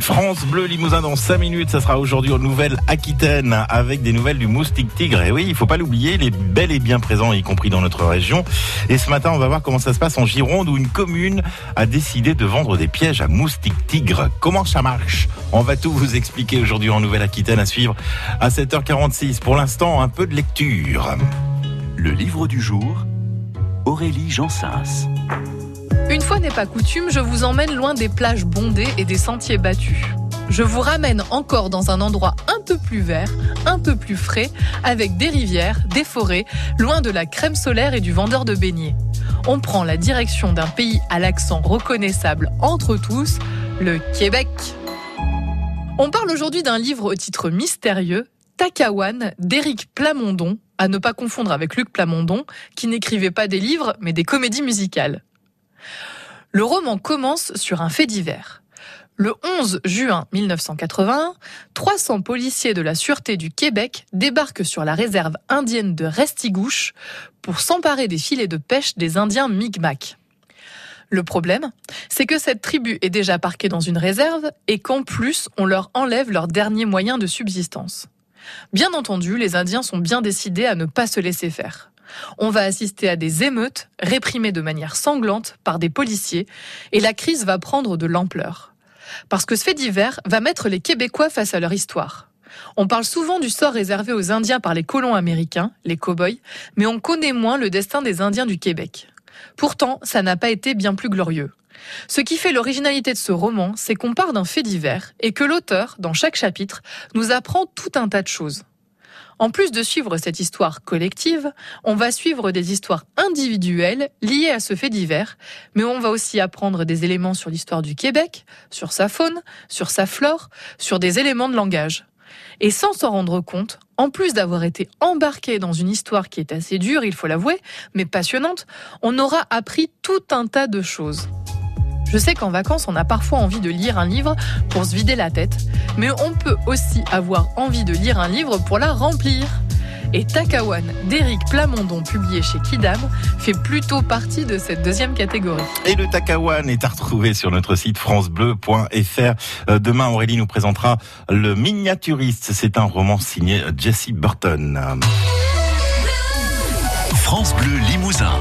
France Bleu Limousin dans 5 minutes, ça sera aujourd'hui aux Nouvelles-Aquitaine avec des nouvelles du moustique tigre. Et oui, il faut pas l'oublier, il est bel et bien présent, y compris dans notre région. Et ce matin, on va voir comment ça se passe en Gironde où une commune a décidé de vendre des pièges à moustique tigre. Comment ça marche? On va tout vous expliquer aujourd'hui en Nouvelle-Aquitaine à suivre à 7h46. Pour l'instant, un peu de lecture. Le livre du jour, Aurélie Jansens. Une fois n'est pas coutume, je vous emmène loin des plages bondées et des sentiers battus. Je vous ramène encore dans un endroit un peu plus vert, un peu plus frais, avec des rivières, des forêts, loin de la crème solaire et du vendeur de beignets. On prend la direction d'un pays à l'accent reconnaissable entre tous, le Québec. On parle aujourd'hui d'un livre au titre mystérieux, Takawan d'Éric Plamondon, à ne pas confondre avec Luc Plamondon, qui n'écrivait pas des livres mais des comédies musicales. Le roman commence sur un fait divers. Le 11 juin 1981, 300 policiers de la Sûreté du Québec débarquent sur la réserve indienne de Restigouche pour s'emparer des filets de pêche des Indiens Mi'kmaq. Le problème, c'est que cette tribu est déjà parquée dans une réserve et qu'en plus, on leur enlève leurs derniers moyens de subsistance. Bien entendu, les Indiens sont bien décidés à ne pas se laisser faire on va assister à des émeutes réprimées de manière sanglante par des policiers et la crise va prendre de l'ampleur. Parce que ce fait divers va mettre les Québécois face à leur histoire. On parle souvent du sort réservé aux Indiens par les colons américains, les cow-boys, mais on connaît moins le destin des Indiens du Québec. Pourtant, ça n'a pas été bien plus glorieux. Ce qui fait l'originalité de ce roman, c'est qu'on part d'un fait divers et que l'auteur, dans chaque chapitre, nous apprend tout un tas de choses. En plus de suivre cette histoire collective, on va suivre des histoires individuelles liées à ce fait divers, mais on va aussi apprendre des éléments sur l'histoire du Québec, sur sa faune, sur sa flore, sur des éléments de langage. Et sans s'en rendre compte, en plus d'avoir été embarqué dans une histoire qui est assez dure, il faut l'avouer, mais passionnante, on aura appris tout un tas de choses. Je sais qu'en vacances, on a parfois envie de lire un livre pour se vider la tête, mais on peut aussi avoir envie de lire un livre pour la remplir. Et Takawan d'Éric Plamondon, publié chez Kidam, fait plutôt partie de cette deuxième catégorie. Et le Takawan est à retrouver sur notre site francebleu.fr. Euh, demain, Aurélie nous présentera Le Miniaturiste. C'est un roman signé Jesse Burton. France Bleu Limousin.